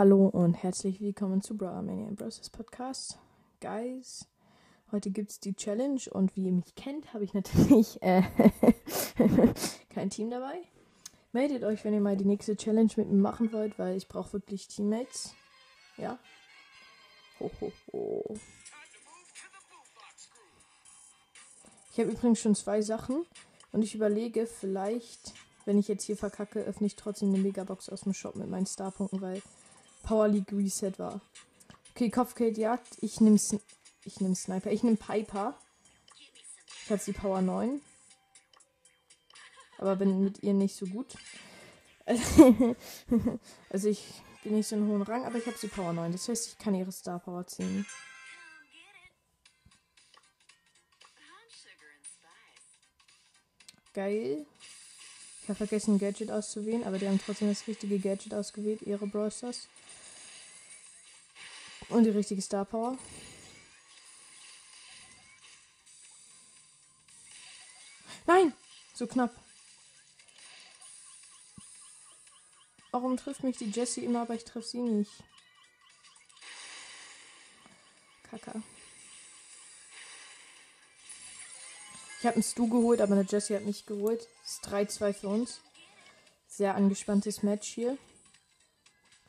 hallo und herzlich willkommen zu Bra Mania Bros. Podcast. Guys, heute gibt es die Challenge und wie ihr mich kennt, habe ich natürlich äh, kein Team dabei. Meldet euch, wenn ihr mal die nächste Challenge mit mir machen wollt, weil ich brauche wirklich Teammates. Ja. Ho, ho, ho. Ich habe übrigens schon zwei Sachen und ich überlege, vielleicht, wenn ich jetzt hier verkacke, öffne ich trotzdem eine Megabox aus dem Shop mit meinen Starpunkten, weil Power League Reset war. Okay, Kopfgeld Jagd. Ich nehme ich nehm Sniper. Ich nehme Piper. Ich habe die Power 9. Aber bin mit ihr nicht so gut. also ich bin nicht so einen hohen Rang, aber ich habe sie Power 9. Das heißt, ich kann ihre Star Power ziehen. Geil. Ich habe vergessen, Gadget auszuwählen, aber die haben trotzdem das richtige Gadget ausgewählt, ihre Brawl Stars. Und die richtige Star Power. Nein! So knapp. Warum trifft mich die Jessie immer, aber ich treffe sie nicht? Kacke. Ich habe einen Stu geholt, aber eine Jessie hat mich geholt. Das ist 3-2 für uns. Sehr angespanntes Match hier.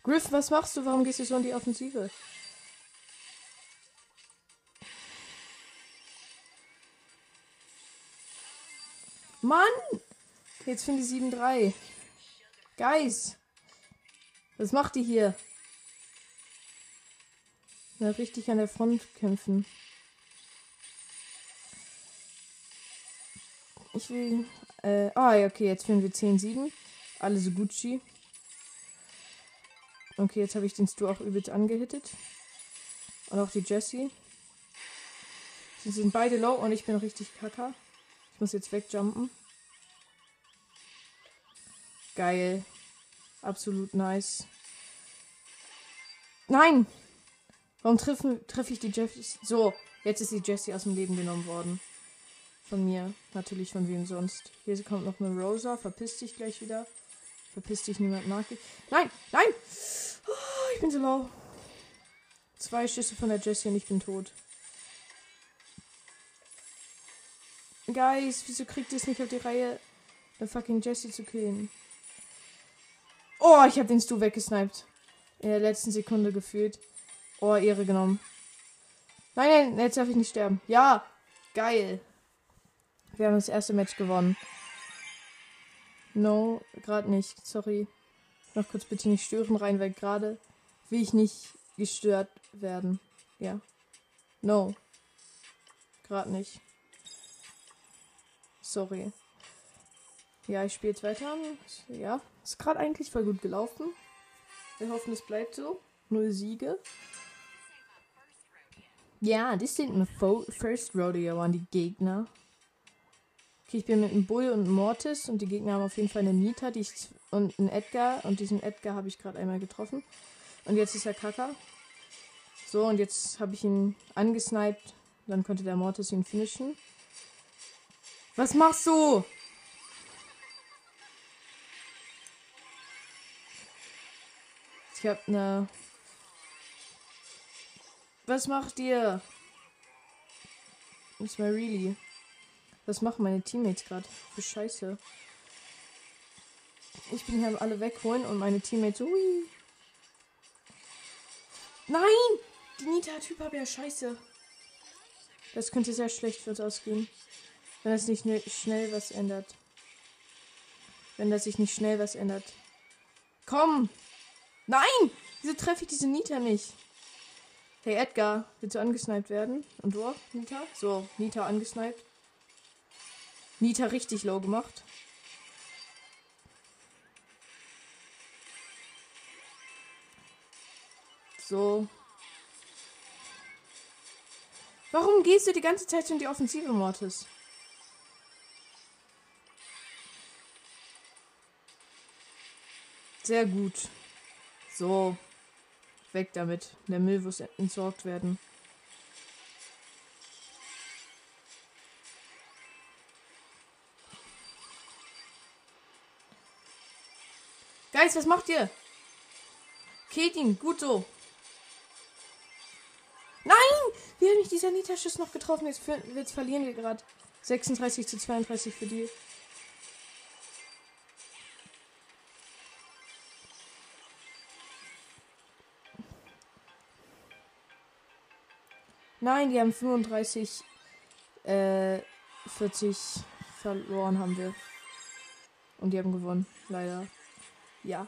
Griff, was machst du? Warum gehst du so in die Offensive? Mann! Jetzt finde ich 7-3. Guys! Was macht ihr hier? Ja, richtig an der Front kämpfen. Ich will. Äh, ah, ja, okay, jetzt führen wir 10-7. Alle so Gucci. Okay, jetzt habe ich den Stu auch übelst angehittet. Und auch die Jessie. Sie sind beide low und ich bin richtig kacker. Muss jetzt wegjumpen. Geil. Absolut nice. Nein! Warum treffe treff ich die Jessie? So, jetzt ist die Jessie aus dem Leben genommen worden. Von mir. Natürlich von wem sonst. Hier kommt noch eine Rosa. Verpiss dich gleich wieder. Verpiss dich, niemand mag dich. Nein! Nein! Oh, ich bin so low. Zwei Schüsse von der Jessie und ich bin tot. Guys, wieso kriegt ihr es nicht auf die Reihe, fucking Jessie zu killen? Oh, ich habe den Stu weggesniped. In der letzten Sekunde gefühlt. Oh, Ehre genommen. Nein, nein, jetzt darf ich nicht sterben. Ja, geil. Wir haben das erste Match gewonnen. No, gerade nicht. Sorry. Noch kurz bitte nicht stören rein, weil gerade will ich nicht gestört werden. Ja. No. Gerade nicht. Sorry. Ja, ich spiele jetzt weiter. Ja, ist gerade eigentlich voll gut gelaufen. Wir hoffen, es bleibt so. Null Siege. Ja, das sind ein First Rodeo an die Gegner. Okay, ich bin mit einem Bull und einem Mortis und die Gegner haben auf jeden Fall eine Nita die ich, und einen Edgar. Und diesen Edgar habe ich gerade einmal getroffen. Und jetzt ist er Kaka. So, und jetzt habe ich ihn angesniped. Dann konnte der Mortis ihn finishen. Was machst du? Ich hab ne. Was macht ihr? Das mal really. Was machen meine Teammates gerade? Für Scheiße. Ich bin hier alle wegholen und meine Teammates. Ui. Nein! Die Nita-Typ hat ja Scheiße. Das könnte sehr schlecht für uns ausgehen. Wenn das nicht schnell was ändert. Wenn das sich nicht schnell was ändert. Komm! Nein! Wieso treffe ich diese Nita nicht? Hey Edgar, willst du angesniped werden? Und du auch, Nita? So, Nita angesniped. Nita richtig low gemacht. So. Warum gehst du die ganze Zeit in die Offensive, Mortis? Sehr gut. So. Weg damit. Der Müll muss entsorgt werden. Guys, was macht ihr? Killt ihn, gut so. Nein! Wie hat mich dieser Nita-Schuss noch getroffen? Jetzt, jetzt verlieren wir gerade. 36 zu 32 für die. Nein, die haben 35, äh, 40 verloren haben wir. Und die haben gewonnen, leider. Ja.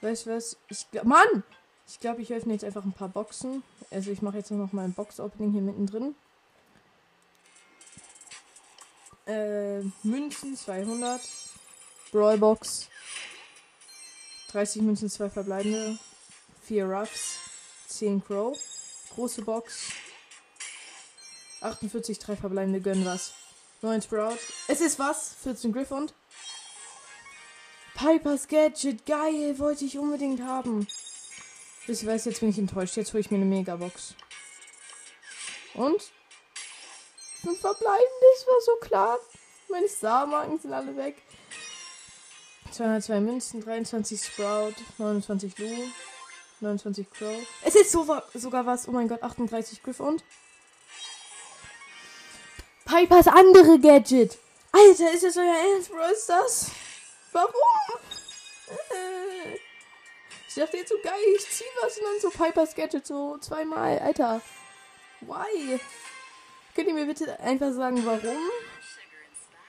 Weißt du was? Ich glaube, Mann! Ich glaube, ich öffne jetzt einfach ein paar Boxen. Also ich mache jetzt noch mal ein Box-Opening hier mittendrin. Äh, Münzen 200. Brawlbox. 30 Münzen, 2 verbleibende. 4 Ruffs. 10 Crow. Große Box. 48, 3 verbleibende gönnen was. 9 Sprout. Es ist was? 14 Griff und. Pipers Gadget. Geil, wollte ich unbedingt haben. Ich weiß, jetzt bin ich enttäuscht. Jetzt hole ich mir eine Megabox. Und? Fünf verbleibende, das war so klar. Meine Star-Marken sind alle weg. 202 Münzen, 23 Sprout, 29 Lu, 29 Crow. Es ist so, sogar was. Oh mein Gott, 38 Griff und. Pipers andere Gadget. Alter, ist das euer Ernst, Bro? Ist das? Warum? Ich dachte jetzt so geil, ich zieh was und dann so Pipers Gadget so zweimal. Alter. Why? Könnt ihr mir bitte einfach sagen, warum?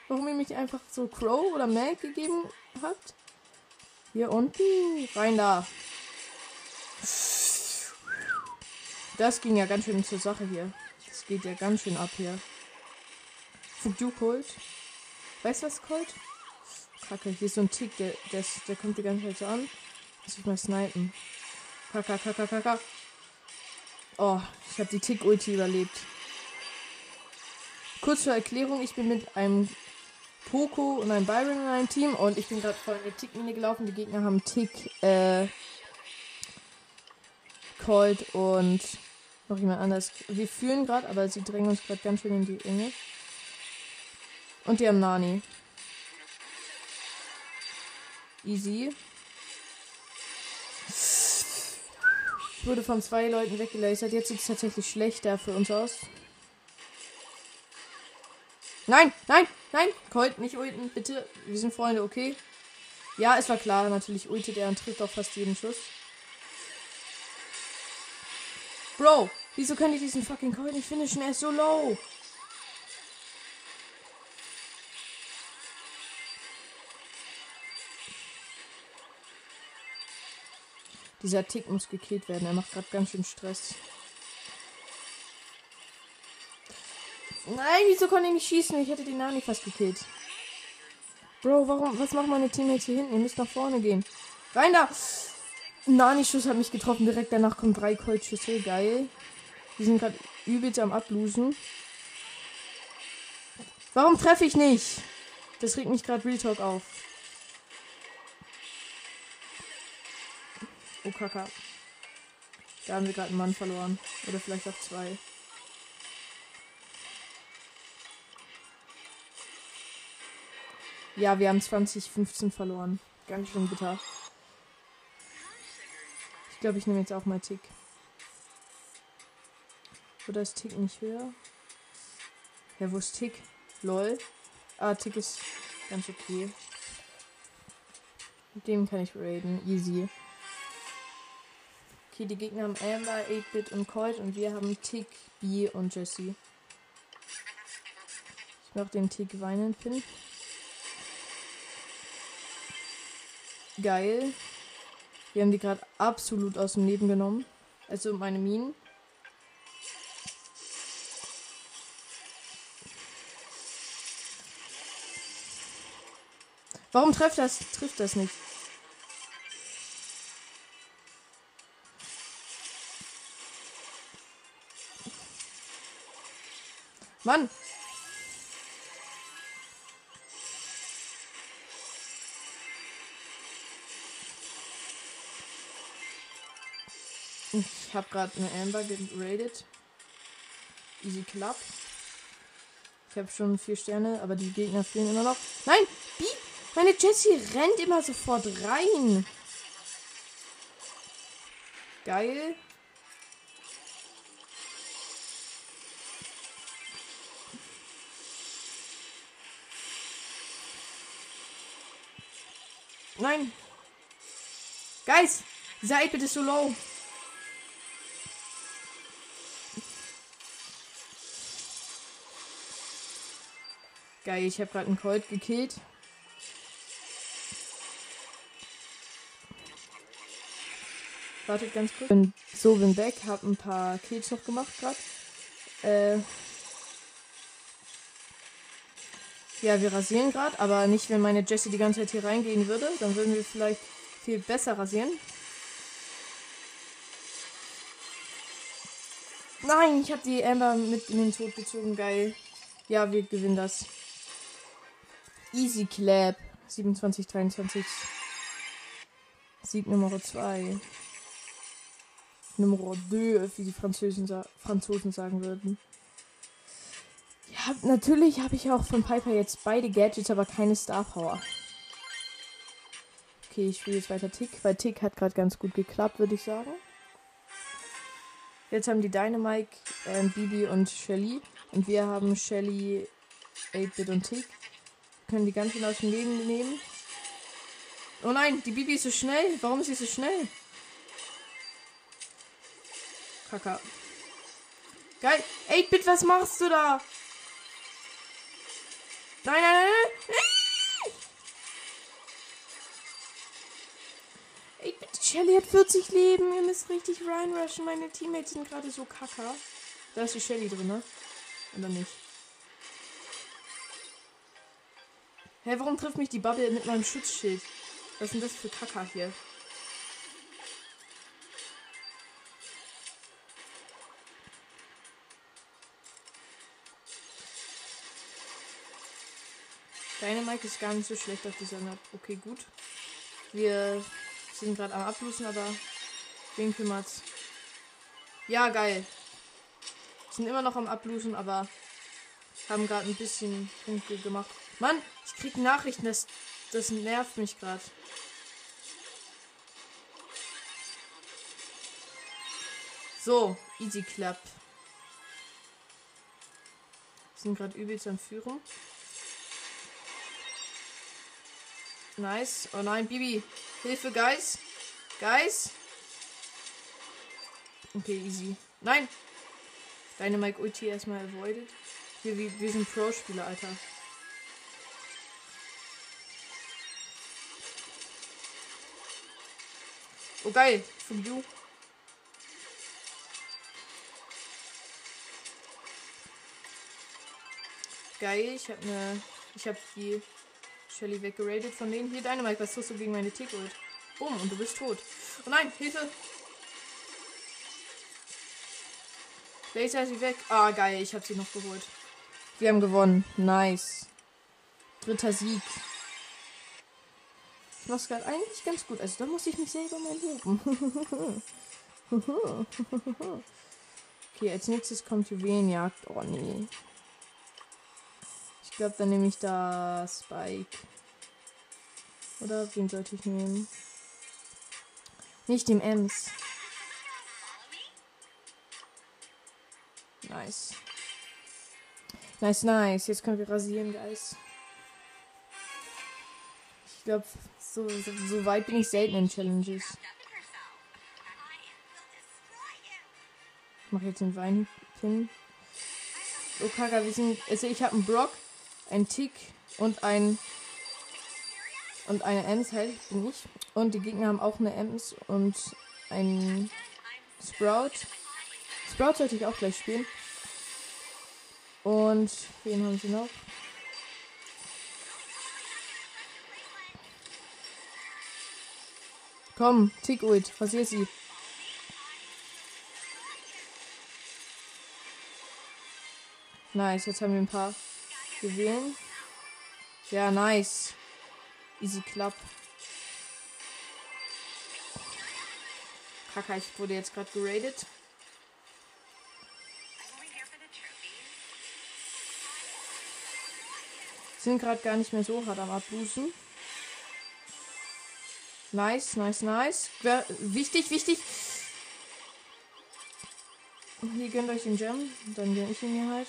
Warum ihr mich einfach so Crow oder Mac gegeben habt? Hier unten. Rein da. Das ging ja ganz schön zur Sache hier. Das geht ja ganz schön ab hier. Fugu Colt. Weißt du was, Colt? Kacke, hier ist so ein Tick, der, der, der kommt die ganze Zeit so an. Muss ich mal snipen. Kaka, kaka, kaka. Oh, ich habe die Tick-Ulti überlebt. Kurz zur Erklärung, ich bin mit einem Poco und einem Byron in einem Team und ich bin gerade voll in die Tick-Mine gelaufen. Die Gegner haben Tick, äh, Colt und noch jemand anders. Wir führen gerade, aber sie drängen uns gerade ganz schön in die Enge. Und die haben Nani. Easy. wurde von zwei Leuten weggelasert. Jetzt sieht es tatsächlich schlechter für uns aus. Nein, nein, nein. Colt, nicht ulten, bitte. Wir sind Freunde, okay? Ja, es war klar. Natürlich ultet er und trifft auf fast jeden Schuss. Bro, wieso kann ich diesen fucking Colt nicht finishen? Er ist so low. Dieser Tick muss gekillt werden. Er macht gerade ganz schön Stress. Nein, wieso konnte ich nicht schießen? Ich hätte den Nani fast gekillt. Bro, warum? Was machen meine Teammates hier hinten? Ihr müsst nach vorne gehen. Rein da! Nani-Schuss hat mich getroffen. Direkt danach kommen drei Colt-Schüsse. Geil. Die sind gerade übelst am Ablosen. Warum treffe ich nicht? Das regt mich gerade Real Talk auf. Oh, Kaka. Da haben wir gerade einen Mann verloren. Oder vielleicht auch zwei. Ja, wir haben 2015 verloren. Ganz schön bitter. Glaube, ich nehme jetzt auch mal Tick. Oder ist Tick nicht höher? Ja, wo ist Tick? Lol. Ah, Tick ist ganz okay. Mit dem kann ich raiden. Easy. Okay, die Gegner haben Amber, 8-Bit und Colt und wir haben Tick, B und Jesse. Ich mach den Tick weinen Pin. Geil. Wir haben die gerade absolut aus dem Leben genommen. Also meine Minen. Warum trifft das, trifft das nicht? Mann! Ich habe gerade eine Amber geradet. Easy Club. Ich habe schon vier Sterne, aber die Gegner fehlen immer noch. Nein! Wie? Meine Jessie rennt immer sofort rein. Geil. Nein. Guys, 8 ist so low. Geil, ich habe gerade einen Colt gekillt. Wartet ganz kurz. Bin so bin weg, hab ein paar Kills noch gemacht gerade. Äh ja, wir rasieren gerade, aber nicht, wenn meine Jessie die ganze Zeit hier reingehen würde. Dann würden wir vielleicht viel besser rasieren. Nein, ich habe die Amber mit in den Tod gezogen. Geil. Ja, wir gewinnen das. Easy Clap. 27, 23. Sieg Nummer 2. Nummer 2, wie die Franzosen, Franzosen sagen würden. Ja, natürlich habe ich auch von Piper jetzt beide Gadgets, aber keine Star Power. Okay, ich spiele jetzt weiter Tick, weil Tick hat gerade ganz gut geklappt, würde ich sagen. Jetzt haben die Dynamike, äh, Bibi und Shelly. Und wir haben Shelly, 8-Bit und Tick. Können die ganz aus dem Leben nehmen. Oh nein, die Bibi ist so schnell. Warum ist sie so schnell? Kaka. Geil. 8-Bit, was machst du da? Nein, nein, nein. Ey, bitte, Shelly hat 40 Leben. Ihr müsst richtig reinrushen. Meine Teammates sind gerade so kacker. Da ist die Shelly drin, ne? Oder nicht? Hä, hey, warum trifft mich die Bubble mit meinem Schutzschild? Was sind das für Kacker hier? Dynamike ist gar nicht so schlecht auf dieser Map. Okay, gut. Wir sind gerade am Ablusen, aber wen kümmert's? Ja, geil. Sind immer noch am Ablusen, aber haben gerade ein bisschen Punkte gemacht. Mann, ich krieg Nachrichten, das, das nervt mich gerade. So, easy clap. Sind gerade übelst am Führung. Nice. Oh nein, Bibi. Hilfe, Guys. Guys. Okay, easy. Nein. Deine Mike Ulti erstmal avoided. Wir, wir, wir sind Pro-Spieler, Alter. Oh geil, von you. Geil, ich hab ne. Ich hab die Shelly weggeradet von denen. Hier, Dynamite, was tust du gegen meine Tick-Ult? Bumm, und du bist tot. Oh nein, Hilfe! Laser ist sie weg. Ah, geil, ich habe sie noch geholt. Wir haben gewonnen. Nice. Dritter Sieg. Ich mach's gerade eigentlich ganz gut. Also da muss ich mich selber mal loben. okay, als nächstes kommt Juwelenjagd. Oh nee. Ich glaube, dann nehme ich da Spike. Oder wen sollte ich nehmen? Nicht dem Ems. Nice. Nice, nice. Jetzt können wir rasieren, Guys. Ich glaube, so, so, so weit bin ich selten in Challenges. Ich mache jetzt den Wein hin. Oh, Kaka, wir sind. Also, ich habe einen Brock ein Tick und ein und eine Ems halt bin ich. Und die Gegner haben auch eine Ems und ein Sprout. Sprout sollte ich auch gleich spielen. Und wen haben sie noch? Komm, Tick Ult, rasier sie. Nice, jetzt haben wir ein paar gewählen. Ja, nice. Easy Club. Kacke, ich wurde jetzt gerade geradet. Sind gerade gar nicht mehr so hart am Abbußen. Nice, nice, nice. Wichtig, wichtig. Hier gönnt euch den Gem. Dann gönn ich ihn mir halt.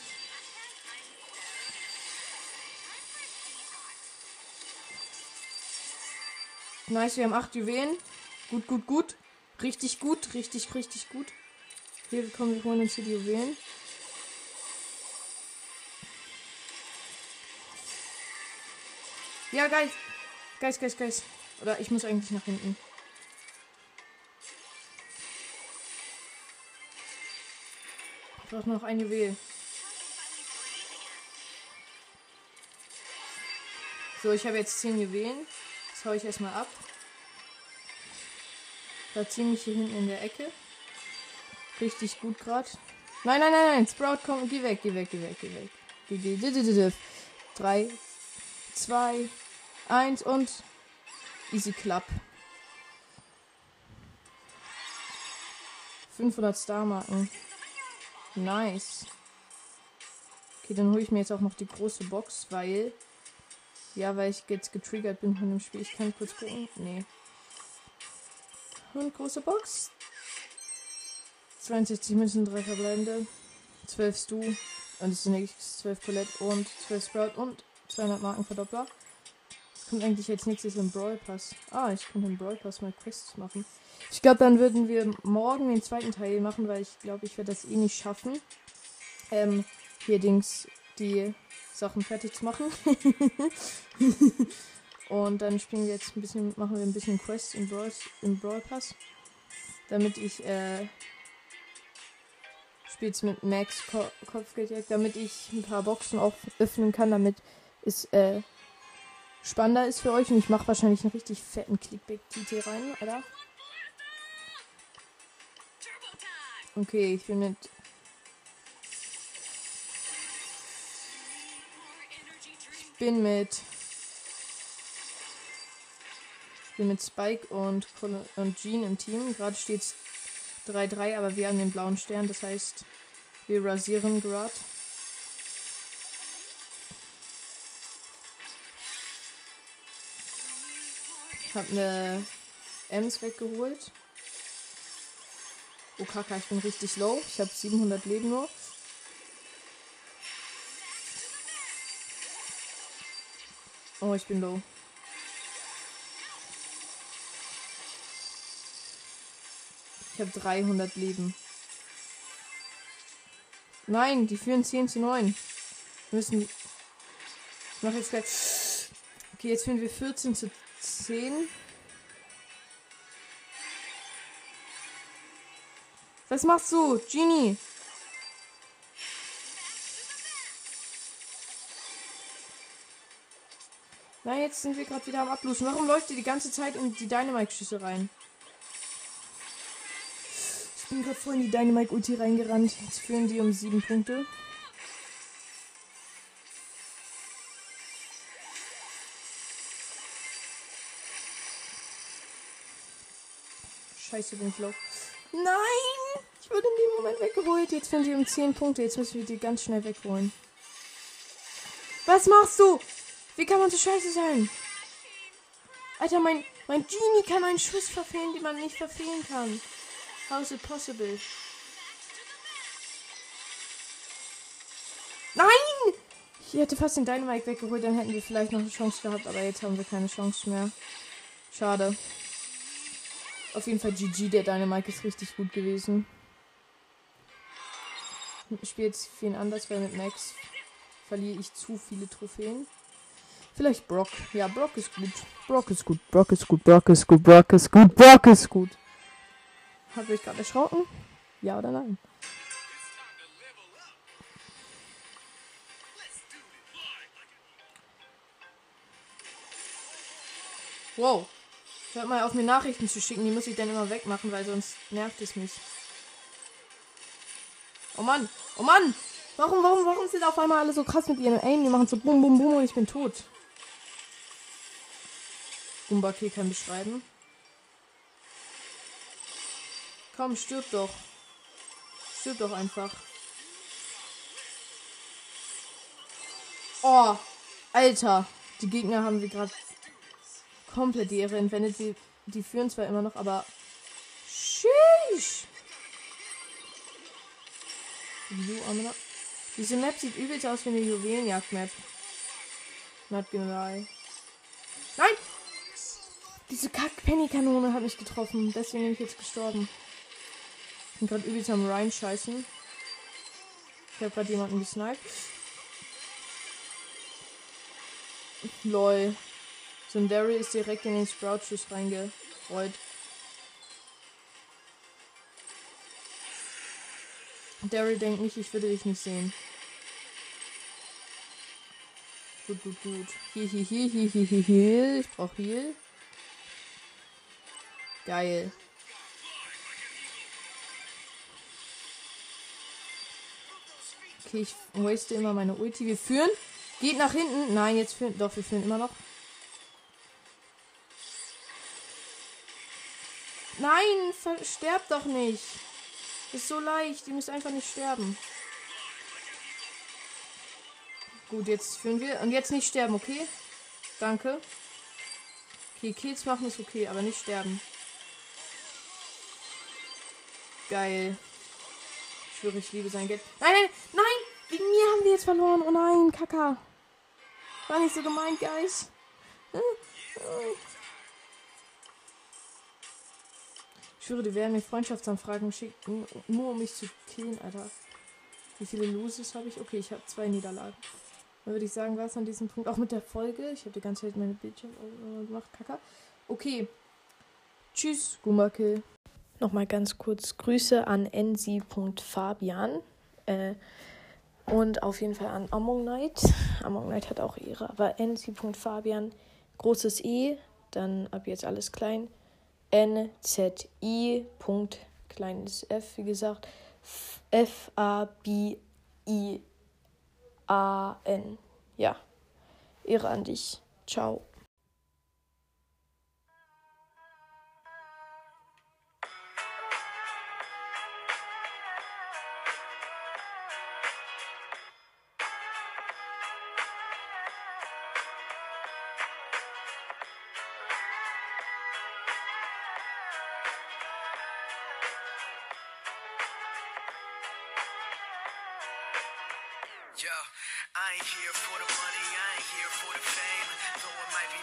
Nice, wir haben 8 Juwelen. Gut, gut, gut. Richtig gut, richtig, richtig gut. Hier kommen wir holen uns hier die Juwelen. Ja, Geist. Geist, Geist, Geist. Oder ich muss eigentlich nach hinten. Ich brauche noch ein Juwel. So, ich habe jetzt 10 Juwelen. Das hau ich erstmal ab. Da ziemlich hier hinten in der Ecke. Richtig gut gerade. Nein, nein, nein, nein. Sprout, komm, geh weg, geh weg, geh weg, geh weg. Geh, geh, geh, geh, geh. Drei, zwei, eins und easy clap. 500 Star-Marken. Nice. Okay, dann hole ich mir jetzt auch noch die große Box, weil. Ja, weil ich jetzt getriggert bin von dem Spiel. Ich kann kurz gucken. Nee. Und große Box. 62 Münzen, 3 verbleibende. 12 Stu. Und es sind nächstes 12 Colette und 12 Sprout und 200 Marken Verdoppler. Kommt eigentlich als nächstes im Brawl Pass. Ah, ich könnte im Brawl Pass mal Quests machen. Ich glaube, dann würden wir morgen den zweiten Teil machen, weil ich glaube, ich werde das eh nicht schaffen. Ähm, hier Dings die Sachen fertig zu machen. Und dann spielen wir jetzt ein bisschen, machen wir ein bisschen Quests im Brawl, im Brawl Pass. Damit ich, äh, spiel's mit Max Ko Kopfgeldjagd, damit ich ein paar Boxen auch öffnen kann, damit es, äh, spannender ist für euch. Und ich mache wahrscheinlich einen richtig fetten Clickbait-TT rein, oder? Okay, ich bin mit Ich bin mit bin mit Spike und, und Jean im Team. Gerade steht es 3-3, aber wir haben den blauen Stern. Das heißt, wir rasieren gerade. Ich habe eine Ems weggeholt. Oh Kaka, ich bin richtig low. Ich habe 700 Leben nur. Oh, ich bin low. Ich habe 300 Leben. Nein, die führen 10 zu 9. Wir müssen. Ich mache jetzt gleich. Okay, jetzt führen wir 14 zu 10. Was machst du, Genie? Na, jetzt sind wir gerade wieder am Ablosen. Warum läuft ihr die ganze Zeit in die Dynamite-Schüsse rein? Ich bin gerade vorhin in die Dynamite-Ulti reingerannt. Jetzt führen die um sieben Punkte. Scheiße, bin ich low. Nein! Ich wurde in dem Moment weggeholt. Jetzt führen sie um 10 Punkte. Jetzt müssen wir die ganz schnell wegholen. Was machst du? Wie kann man so scheiße sein? Alter, mein, mein Genie kann einen Schuss verfehlen, den man nicht verfehlen kann. How is it possible? Nein! Ich hätte fast den Dynamite weggeholt, dann hätten wir vielleicht noch eine Chance gehabt, aber jetzt haben wir keine Chance mehr. Schade. Auf jeden Fall GG, der Dynamite ist richtig gut gewesen. Ich spiele jetzt viel anders, weil mit Max verliere ich zu viele Trophäen. Vielleicht Brock. Ja, Brock ist gut. Brock ist gut. Brock ist gut. Brock ist gut. Brock ist gut. Brock ist gut. Habt ihr euch gerade erschrocken? Ja oder nein? Wow. Hört mal auf mir Nachrichten zu schicken, die muss ich dann immer wegmachen, weil sonst nervt es mich. Oh Mann, oh Mann! Warum, warum, warum sind auf einmal alle so krass mit ihren Aim? Die machen so bum bum bum und ich bin tot. Gumbake kann beschreiben. Komm, stirb doch. Stirb doch einfach. Oh, Alter. Die Gegner haben sie gerade komplett die Ehre entwendet. Die, die führen zwar immer noch, aber. Sheesh. Diese Map sieht übelst aus wie eine Juwelenjagd-Map. Not gonna lie. Nein! Diese Kack-Penny-Kanone hat mich getroffen. Deswegen bin ich jetzt gestorben. Ich bin gerade übelst am Rhein scheißen. Ich habe gerade jemanden gesniped. Lol. Daryl ist direkt in den Sprout-Schuss reingerollt. Daryl denkt nicht, ich würde dich nicht sehen. Gut, gut, gut. Hier, hier, hier, hier, hier, hier, hier. Ich brauche Heal. Geil. Okay, ich waste immer meine Ulti. Wir führen. Geht nach hinten. Nein, jetzt führen. Doch, wir führen immer noch. Nein, sterbt doch nicht. Ist so leicht. Ihr müsst einfach nicht sterben. Gut, jetzt führen wir. Und jetzt nicht sterben, okay? Danke. Okay, Kills machen ist okay, aber nicht sterben. Geil. Ich schwöre, ich liebe sein Geld. Nein, nein, nein! Wegen mir haben wir jetzt verloren. Oh nein, Kaka. War nicht so gemeint, Guys. Ich schwöre, die werden mir Freundschaftsanfragen schicken, nur um mich zu killen, Alter. Wie viele Loses habe ich? Okay, ich habe zwei Niederlagen. Dann würde ich sagen, war es an diesem Punkt auch mit der Folge. Ich habe die ganze Zeit meine Bildschirm gemacht, Kaka. Okay. Tschüss, Gumakill. Nochmal ganz kurz Grüße an nc.fabian. Äh, und auf jeden Fall an Among Knight. Among Knight hat auch ihre, aber nc.fabian, großes E, dann ab jetzt alles klein. NZI. kleines f, wie gesagt. F-A-B-I-A-N. Ja. Ehre an dich. Ciao. Yo, I ain't here for the money, I ain't here for the fame. Though it might be